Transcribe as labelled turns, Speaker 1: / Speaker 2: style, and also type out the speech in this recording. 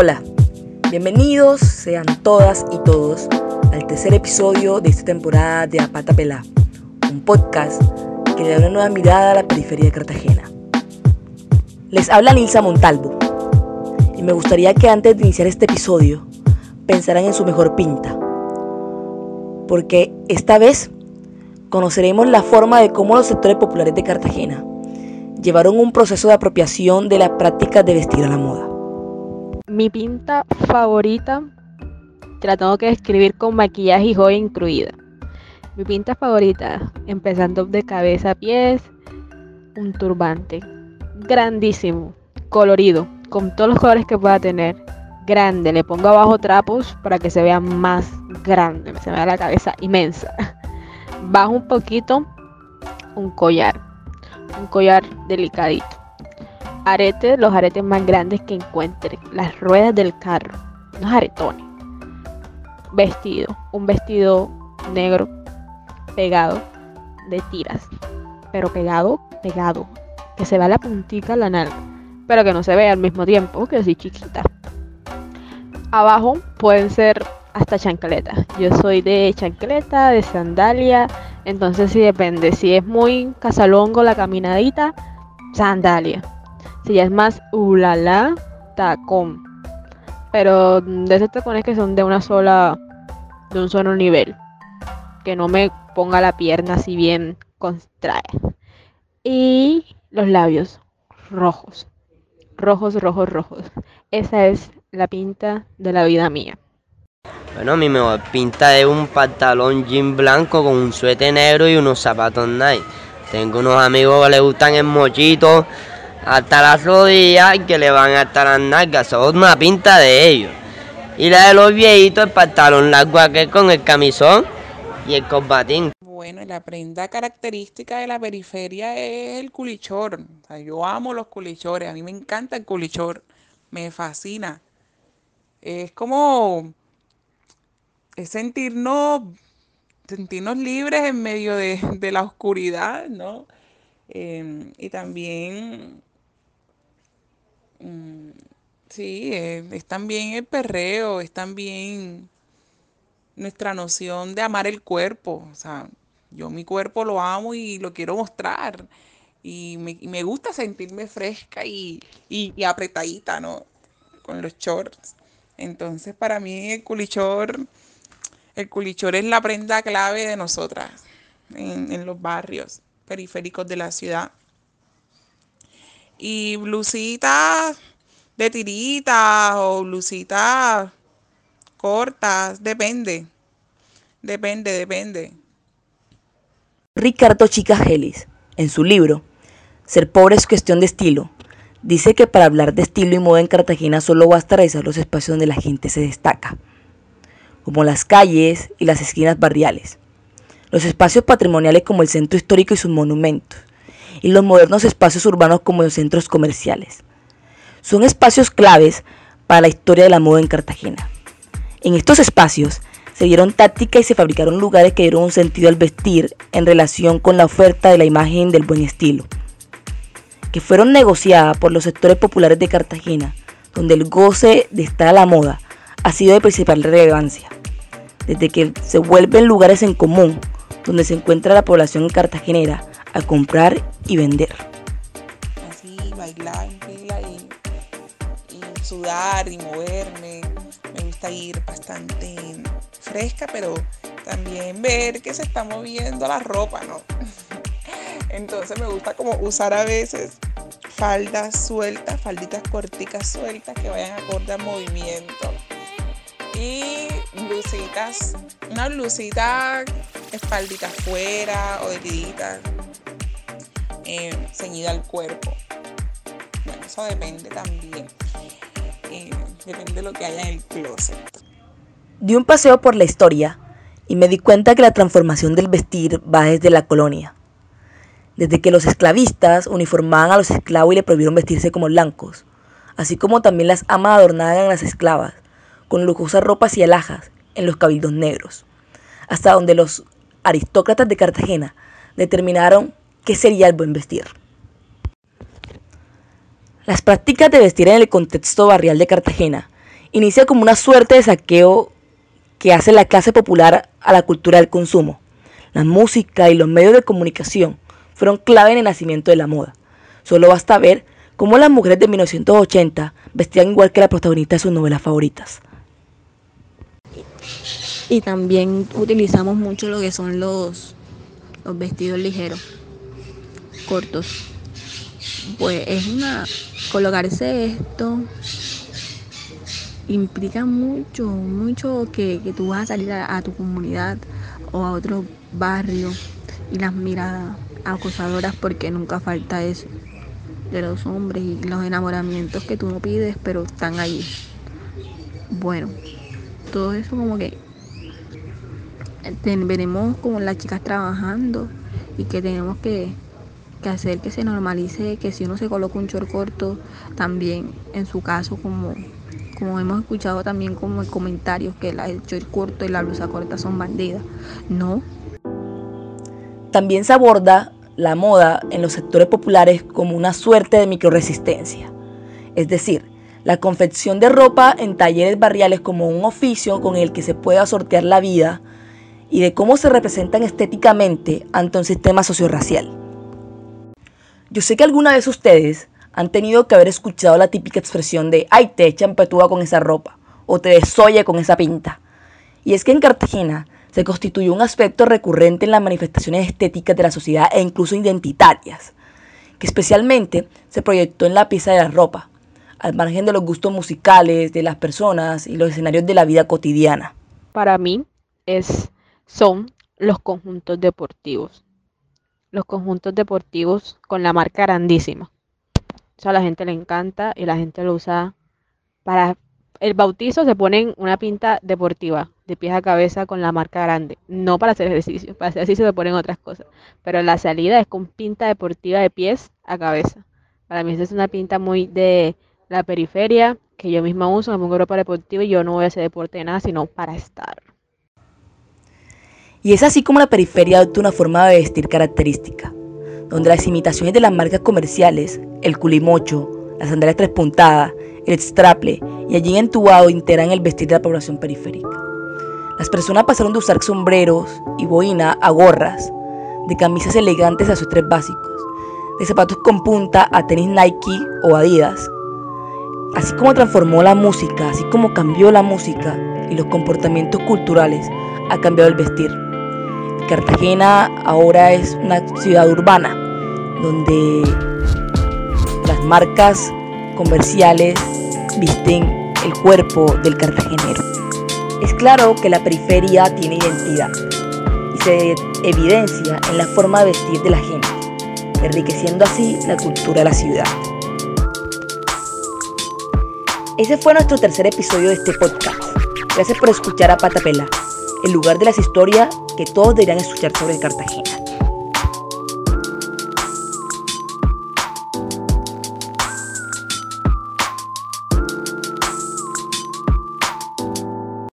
Speaker 1: Hola, bienvenidos sean todas y todos al tercer episodio de esta temporada de Apata Pelá, un podcast que le da una nueva mirada a la periferia de Cartagena. Les habla Nilsa Montalvo y me gustaría que antes de iniciar este episodio pensaran en su mejor pinta, porque esta vez conoceremos la forma de cómo los sectores populares de Cartagena llevaron un proceso de apropiación de las prácticas de vestir a la moda.
Speaker 2: Mi pinta favorita te la tengo que describir con maquillaje y joya incluida. Mi pinta favorita, empezando de cabeza a pies, un turbante grandísimo, colorido, con todos los colores que pueda tener. Grande, le pongo abajo trapos para que se vea más grande, se vea la cabeza inmensa. Bajo un poquito un collar, un collar delicadito. Aretes, los aretes más grandes que encuentre, las ruedas del carro, unos aretones. Vestido, un vestido negro pegado de tiras, pero pegado, pegado, que se vea la puntita la nalga, pero que no se vea al mismo tiempo, que así chiquita. Abajo pueden ser hasta chancleta. Yo soy de chancleta, de sandalia, entonces sí depende. Si es muy casalongo la caminadita, sandalia. Si ya es más ulala, tacón. Pero de esos tacones que son de una sola, de un solo nivel. Que no me ponga la pierna así bien contrae. Y los labios rojos. Rojos, rojos, rojos. Esa es la pinta de la vida mía.
Speaker 3: Bueno, mi mejor pinta es un pantalón jean blanco con un suéter negro y unos zapatos Nike. Tengo unos amigos que les gustan el mochito hasta las rodillas que le van hasta las nalgas. Son una pinta de ellos. Y la de los viejitos, el pantalón largo aquel con el camisón y el combatín.
Speaker 4: Bueno, la prenda característica de la periferia es el culichor. yo amo los culichores, a mí me encanta el culichor, me fascina. Es como es sentirnos, sentirnos libres en medio de, la oscuridad, ¿no? Em, y también, mm, sí, eh, es también el perreo, es también nuestra noción de amar el cuerpo. O sea, yo mi cuerpo lo amo y lo quiero mostrar. Y me, gusta sentirme fresca y, y, apretadita, ¿no? Con los shorts. Entonces, para mí el culichor el culichor es la prenda clave de nosotras en, los barrios periféricos de la ciudad. Y blusitas de tiritas o blusitas cortas, depende. Depende, depende.
Speaker 1: Ricardo Chicagelis, en su libro Ser pobre es cuestión de estilo, dice que para hablar de estilo y moda en Cartagena solo basta revisar los espacios donde la gente se destaca como las calles y las esquinas barriales, los espacios patrimoniales como el centro histórico y sus monumentos, y los modernos espacios urbanos como los centros comerciales. Son espacios claves para la historia de la moda en Cartagena. En estos espacios se dieron tácticas y se fabricaron lugares que dieron un sentido al vestir en relación con la oferta de la imagen del buen estilo, que fueron negociadas por los sectores populares de Cartagena, donde el goce de estar a la moda ha sido de principal relevancia desde que se vuelven lugares en común donde se encuentra la población cartagenera a comprar y vender.
Speaker 4: Así, bailar y, y sudar y moverme. Me gusta ir bastante fresca, pero también ver que se está moviendo la ropa, ¿no? Entonces me gusta como usar a veces faldas sueltas, falditas corticas sueltas que vayan acorde al movimiento y blusitas, una blusita espaldita afuera o de tirita eh, ceñida al cuerpo. Bueno, eso depende también. Eh, depende de lo que haya en el closet.
Speaker 1: Di un paseo por la historia y me di cuenta que la transformación del vestir va desde la colonia. Desde que los esclavistas uniformaban a los esclavos y le prohibieron vestirse como blancos, así como también las amas adornaban a las esclavas con lujosas ropas y alhajas en los cabildos negros, hasta donde los aristócratas de Cartagena determinaron qué sería el buen vestir. Las prácticas de vestir en el contexto barrial de Cartagena inicia como una suerte de saqueo que hace la clase popular a la cultura del consumo. La música y los medios de comunicación fueron clave en el nacimiento de la moda. Solo basta ver cómo las mujeres de 1980 vestían igual que la protagonista de sus novelas favoritas.
Speaker 5: Y también utilizamos mucho lo que son los, los vestidos ligeros, cortos. Pues es una. Colocarse esto implica mucho, mucho que, que tú vas a salir a, tu comunidad o a otro barrio y las miradas acosadoras porque nunca falta eso de los hombres y los enamoramientos que tú no pides pero están ahí bueno todo eso como que veremos como las chicas trabajando y que tenemos que, que hacer que se normalice que si uno se coloca un short corto también en su caso como como hemos escuchado también como comentarios que el short corto y la blusa corta son bandidas. No.
Speaker 1: También se aborda la moda en los sectores populares como una suerte de microresistencia, es decir, la confección de ropa en talleres barriales como un oficio con el que se pueda sortear la vida y de cómo se representan estéticamente ante un sistema sociorracial. Yo sé que alguna vez ustedes han tenido que haber escuchado la típica expresión de ay te echan petúa con esa ropa o te desoye con esa pinta. Y es que en Cartagena se constituyó un aspecto recurrente en las manifestaciones estéticas de la sociedad e incluso identitarias, que especialmente se proyectó en la pieza de la ropa, al margen de los gustos musicales de las personas y los escenarios de la vida cotidiana.
Speaker 2: Para mí son los conjuntos deportivos. Los conjuntos deportivos con la marca grandísima. Eso a la gente le encanta y la gente lo usa para el bautizo se ponen una pinta deportiva, de pies a cabeza con la marca grande. No para hacer ejercicio, para hacer ejercicio se ponen otras cosas. Pero la salida es con pinta deportiva de pies a cabeza. Para mí esa es una pinta muy de la periferia, que yo misma uso, me pongo ropa deportiva y yo no voy a hacer deporte de nada, sino para estar.
Speaker 1: Y es así como la periferia adopta una forma de vestir característica, donde las imitaciones de las marcas comerciales, el culimocho, las sandalias tres puntadas, el straple y allí entubado integran el vestir de la población periférica. Las personas pasaron de usar sombreros y boina a gorras, de camisas elegantes a sus tres básicos, de zapatos con punta a tenis Nike o Adidas. Así como transformó la música, así como cambió la música y los comportamientos culturales, ha cambiado el vestir. Cartagena ahora es una ciudad urbana donde las marcas comerciales visten el cuerpo del cartagenero. Es claro que la periferia tiene identidad y se evidencia en la forma de vestir de la gente, enriqueciendo así la cultura de la ciudad. Ese fue nuestro tercer episodio de este podcast. Gracias por escuchar a Patapela, el lugar de las historias que todos deberían escuchar sobre Cartagena.